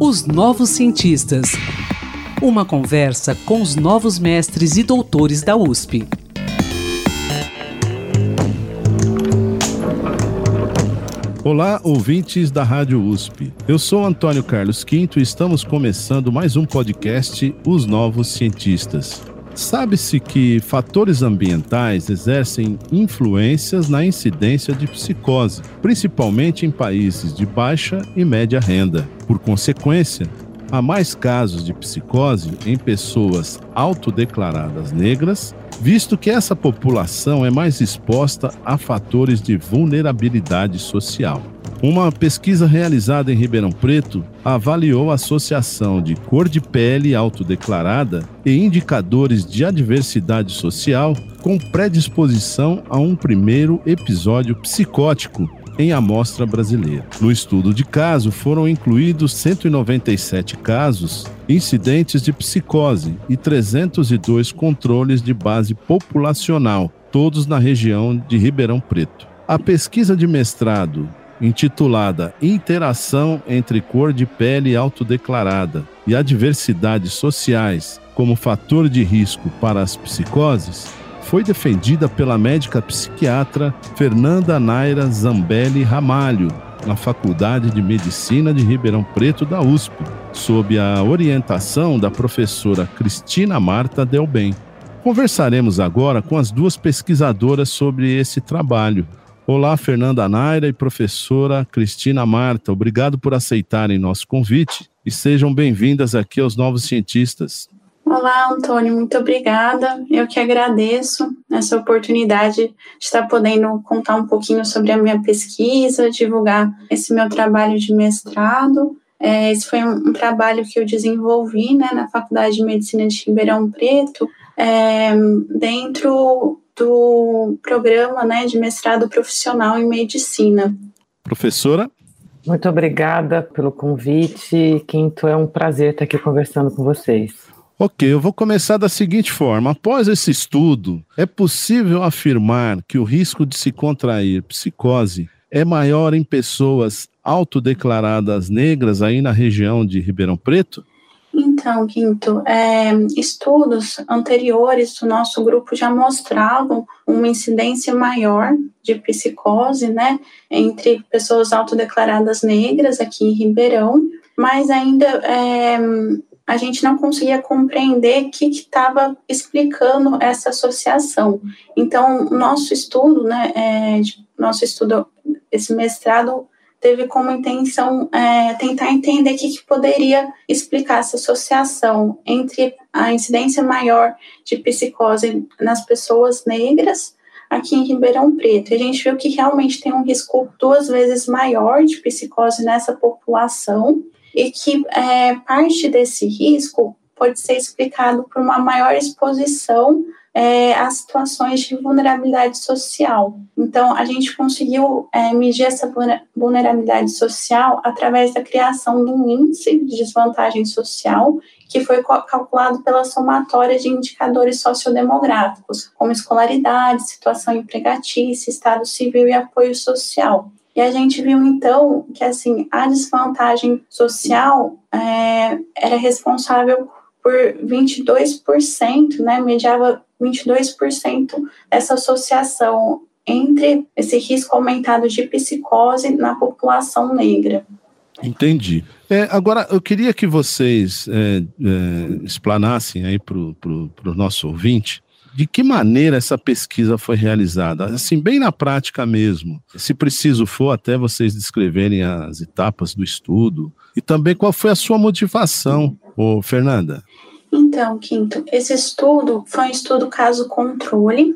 Os Novos Cientistas. Uma conversa com os novos mestres e doutores da USP. Olá, ouvintes da Rádio USP. Eu sou Antônio Carlos Quinto e estamos começando mais um podcast Os Novos Cientistas. Sabe-se que fatores ambientais exercem influências na incidência de psicose, principalmente em países de baixa e média renda. Por consequência, há mais casos de psicose em pessoas autodeclaradas negras, visto que essa população é mais exposta a fatores de vulnerabilidade social. Uma pesquisa realizada em Ribeirão Preto avaliou a associação de cor de pele autodeclarada e indicadores de adversidade social com predisposição a um primeiro episódio psicótico em amostra brasileira. No estudo de caso foram incluídos 197 casos incidentes de psicose e 302 controles de base populacional, todos na região de Ribeirão Preto. A pesquisa de mestrado intitulada Interação entre cor de pele autodeclarada e adversidades sociais como fator de risco para as psicoses, foi defendida pela médica psiquiatra Fernanda Naira Zambelli Ramalho, na Faculdade de Medicina de Ribeirão Preto da USP, sob a orientação da professora Cristina Marta Delbem. Conversaremos agora com as duas pesquisadoras sobre esse trabalho. Olá, Fernanda Naira e professora Cristina Marta. Obrigado por aceitarem nosso convite e sejam bem-vindas aqui aos Novos Cientistas. Olá, Antônio, muito obrigada. Eu que agradeço essa oportunidade de estar podendo contar um pouquinho sobre a minha pesquisa, divulgar esse meu trabalho de mestrado. É, esse foi um, trabalho que eu desenvolvi né, na Faculdade de Medicina de Ribeirão Preto, é, dentro do programa né, de mestrado profissional em medicina. Professora? Muito obrigada pelo convite, Quinto. É um prazer estar aqui conversando com vocês. Ok, eu vou começar da seguinte forma. Após esse estudo, é possível afirmar que o risco de se contrair psicose é maior em pessoas autodeclaradas negras aí na região de Ribeirão Preto? Então, Quinto, é, estudos anteriores do nosso grupo já mostravam uma incidência maior de psicose, né, entre pessoas autodeclaradas negras aqui em Ribeirão, mas ainda é, a gente não conseguia compreender o que estava explicando essa associação. Então, nosso estudo, né, é, nosso estudo, esse mestrado teve como intenção é, tentar entender o que, que, poderia explicar essa associação entre a incidência maior de psicose nas pessoas negras aqui em Ribeirão Preto. A gente viu que realmente tem um risco duas vezes maior de psicose nessa população e que é, parte desse risco pode ser explicado por uma maior exposição é, as situações de vulnerabilidade social. Então, a gente conseguiu é, medir essa vulnerabilidade social através da criação de um índice de desvantagem social que foi calculado pela somatória de indicadores sociodemográficos, como escolaridade, situação empregatícia, estado civil e apoio social. E a gente viu então que assim a desvantagem social é, era responsável por 22%, né, mediava 22% dessa associação entre esse risco aumentado de psicose na população negra. Entendi. É, agora, eu queria que vocês é, é, explanassem aí para o nosso ouvinte de que maneira essa pesquisa foi realizada, assim, bem na prática mesmo. Se preciso for, até vocês descreverem as etapas do estudo e também qual foi a sua motivação, ô, Fernanda. Então, Quinto, esse estudo foi um estudo caso controle,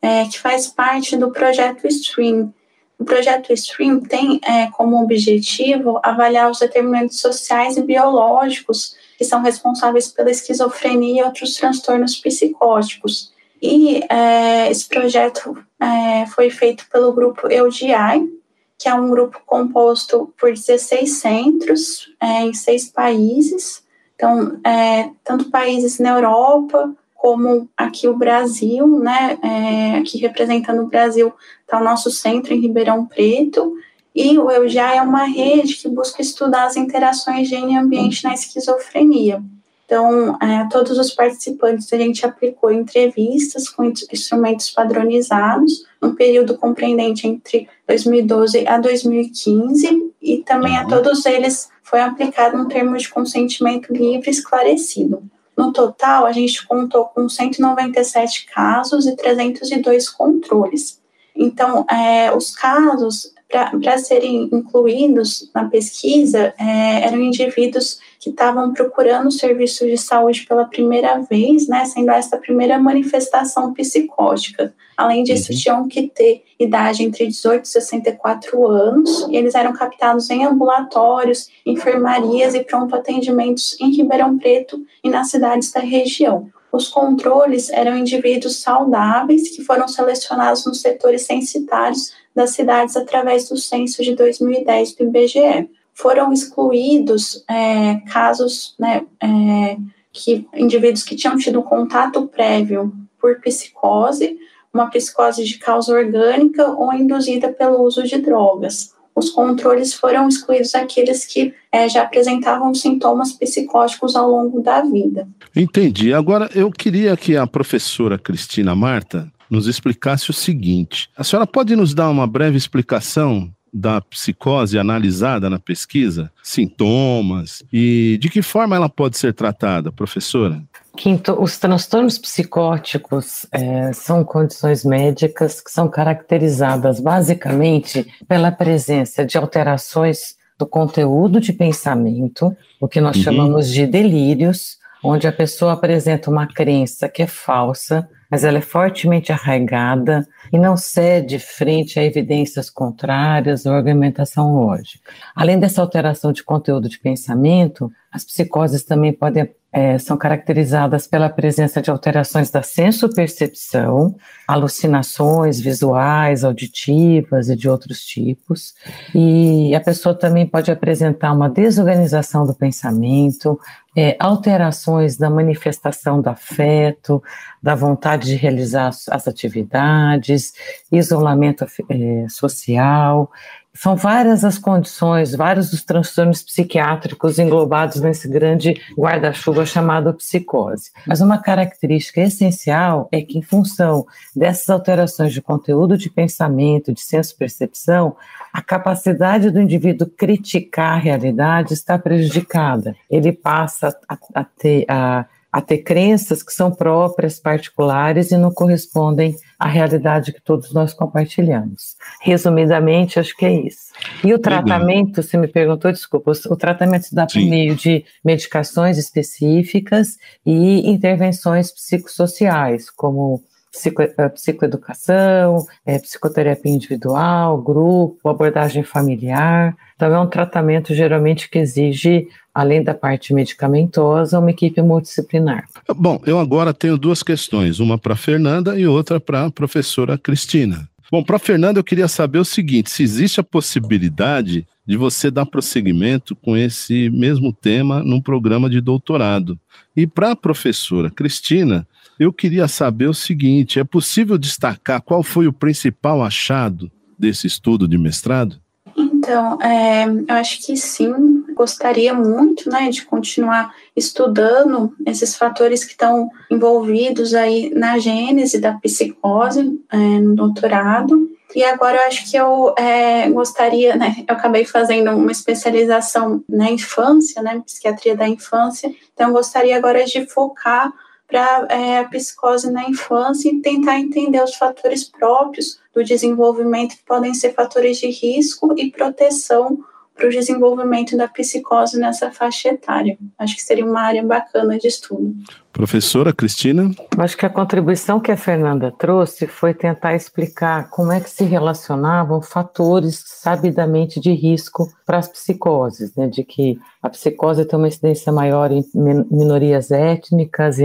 é, que faz parte do projeto STREAM. O projeto STREAM tem é, como objetivo avaliar os determinantes sociais e biológicos que são responsáveis pela esquizofrenia e outros transtornos psicóticos. E é, esse projeto é, foi feito pelo grupo EUDI, que é um grupo composto por 16 centros é, em seis países, então, é, tanto países na Europa como aqui o Brasil, né? É, aqui representando o Brasil está o nosso centro em Ribeirão Preto E o EUJA é uma rede que busca estudar as interações gene e ambiente na esquizofrenia. Então, é, todos os participantes a gente aplicou entrevistas com instrumentos padronizados, um período compreendente entre 2012 a 2015, e também a uhum. todos eles foi aplicado um termo de consentimento livre esclarecido. No total, a gente contou com 197 casos e 302 controles. Então, é, os casos para serem incluídos na pesquisa é, eram indivíduos que estavam procurando serviços de saúde pela primeira vez, né, sendo essa a primeira manifestação psicótica. Além disso, uhum. tinham que ter idade entre 18 e 64 anos, e eles eram captados em ambulatórios, enfermarias e pronto atendimentos em Ribeirão Preto e nas cidades da região. Os controles eram indivíduos saudáveis que foram selecionados nos setores censitários das cidades através do censo de 2010 do IBGE. Foram excluídos é, casos, né, é, que indivíduos que tinham tido contato prévio por psicose, uma psicose de causa orgânica ou induzida pelo uso de drogas. Os controles foram excluídos aqueles que é, já apresentavam sintomas psicóticos ao longo da vida. Entendi. Agora, eu queria que a professora Cristina Marta nos explicasse o seguinte: a senhora pode nos dar uma breve explicação da psicose analisada na pesquisa, sintomas e de que forma ela pode ser tratada, professora? Quinto, os transtornos psicóticos é, são condições médicas que são caracterizadas basicamente pela presença de alterações do conteúdo de pensamento, o que nós uhum. chamamos de delírios, onde a pessoa apresenta uma crença que é falsa, mas ela é fortemente arraigada e não cede frente a evidências contrárias ou argumentação lógica. Além dessa alteração de conteúdo de pensamento, as psicoses também podem é, são caracterizadas pela presença de alterações da senso-percepção, alucinações visuais, auditivas e de outros tipos. E a pessoa também pode apresentar uma desorganização do pensamento, é, alterações da manifestação do afeto, da vontade de realizar as atividades, isolamento é, social, são várias as condições, vários os transtornos psiquiátricos englobados nesse grande guarda-chuva chamado psicose. Mas uma característica essencial é que, em função dessas alterações de conteúdo de pensamento, de senso-percepção, a capacidade do indivíduo criticar a realidade está prejudicada. Ele passa a, a ter a a ter crenças que são próprias, particulares e não correspondem à realidade que todos nós compartilhamos. Resumidamente, acho que é isso. E o tratamento, você me perguntou, desculpa, o tratamento se dá por meio de medicações específicas e intervenções psicossociais, como psico, eh, psicoeducação, é, psicoterapia individual, grupo, abordagem familiar. Então, é um tratamento geralmente que exige além da parte medicamentosa, uma equipe multidisciplinar. Bom, eu agora tenho duas questões, uma para Fernanda e outra para a professora Cristina. Bom, para Fernanda eu queria saber o seguinte: se existe a possibilidade de você dar prosseguimento com esse mesmo tema num programa de doutorado. E para a professora Cristina, eu queria saber o seguinte: é possível destacar qual foi o principal achado desse estudo de mestrado? Então, é, eu acho que sim, gostaria muito, né, de continuar estudando esses fatores que estão envolvidos aí na gênese da psicose é, no doutorado. E agora eu acho que eu é, gostaria, né, eu acabei fazendo uma especialização na infância, né, psiquiatria da infância, então eu gostaria agora de focar para é, a psicose na infância e tentar entender os fatores próprios do desenvolvimento que podem ser fatores de risco e proteção para o desenvolvimento da psicose nessa faixa etária. Acho que seria uma área bacana de estudo. Professora Cristina? Acho que a contribuição que a Fernanda trouxe foi tentar explicar como é que se relacionavam fatores sabidamente de risco para as psicoses, né, de que a psicose tem uma incidência maior em minorias étnicas e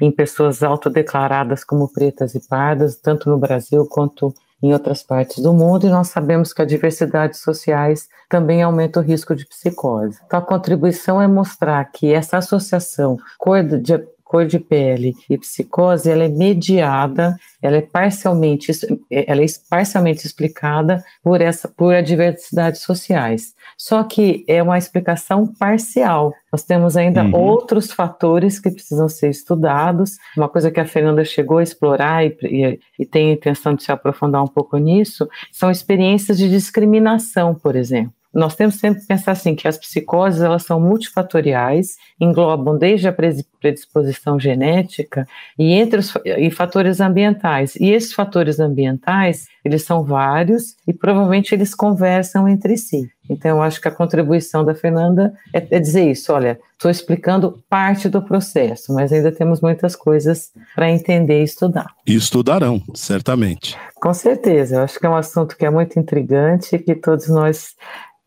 em pessoas autodeclaradas como pretas e pardas, tanto no Brasil quanto em outras partes do mundo, e nós sabemos que a diversidade sociais também aumenta o risco de psicose. Então, a contribuição é mostrar que essa associação de cor de pele e psicose, ela é mediada, ela é parcialmente, ela é parcialmente explicada por essa, por adversidades sociais. Só que é uma explicação parcial. Nós temos ainda uhum. outros fatores que precisam ser estudados. Uma coisa que a Fernanda chegou a explorar e, e, e tem a intenção de se aprofundar um pouco nisso são experiências de discriminação, por exemplo. Nós temos sempre que pensar assim que as psicoses elas são multifatoriais, englobam desde a predisposição genética e entre os e fatores ambientais. E esses fatores ambientais, eles são vários e provavelmente eles conversam entre si. Então, eu acho que a contribuição da Fernanda é, é dizer isso: olha, estou explicando parte do processo, mas ainda temos muitas coisas para entender e estudar. E estudarão, certamente. Com certeza, eu acho que é um assunto que é muito intrigante, que todos nós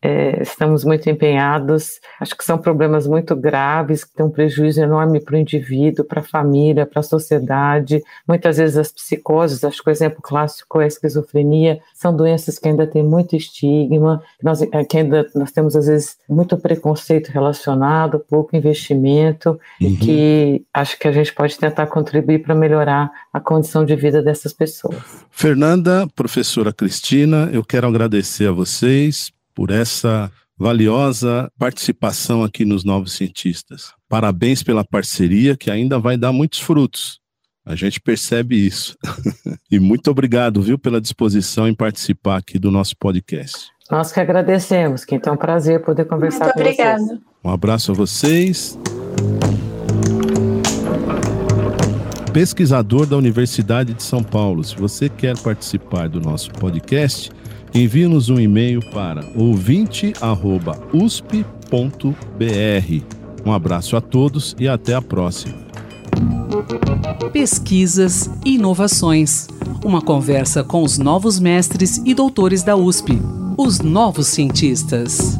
é, estamos muito empenhados. Acho que são problemas muito graves, que têm um prejuízo enorme para o indivíduo, para a família, para a sociedade. Muitas vezes as psicoses, acho que o exemplo clássico é a esquizofrenia, são doenças que ainda têm muito estigma, nós, é, que ainda nós temos às vezes muito preconceito relacionado, pouco investimento, uhum. e que acho que a gente pode tentar contribuir para melhorar a condição de vida dessas pessoas. Fernanda, professora Cristina, eu quero agradecer a vocês por essa valiosa participação aqui nos Novos Cientistas. Parabéns pela parceria, que ainda vai dar muitos frutos. A gente percebe isso. e muito obrigado, viu, pela disposição em participar aqui do nosso podcast. Nós que agradecemos, que então é um prazer poder conversar muito com obrigada. vocês. Um abraço a vocês. Pesquisador da Universidade de São Paulo, se você quer participar do nosso podcast, envie-nos um e-mail para ouvinte.usp.br. Um abraço a todos e até a próxima. Pesquisas e inovações. Uma conversa com os novos mestres e doutores da USP, os novos cientistas.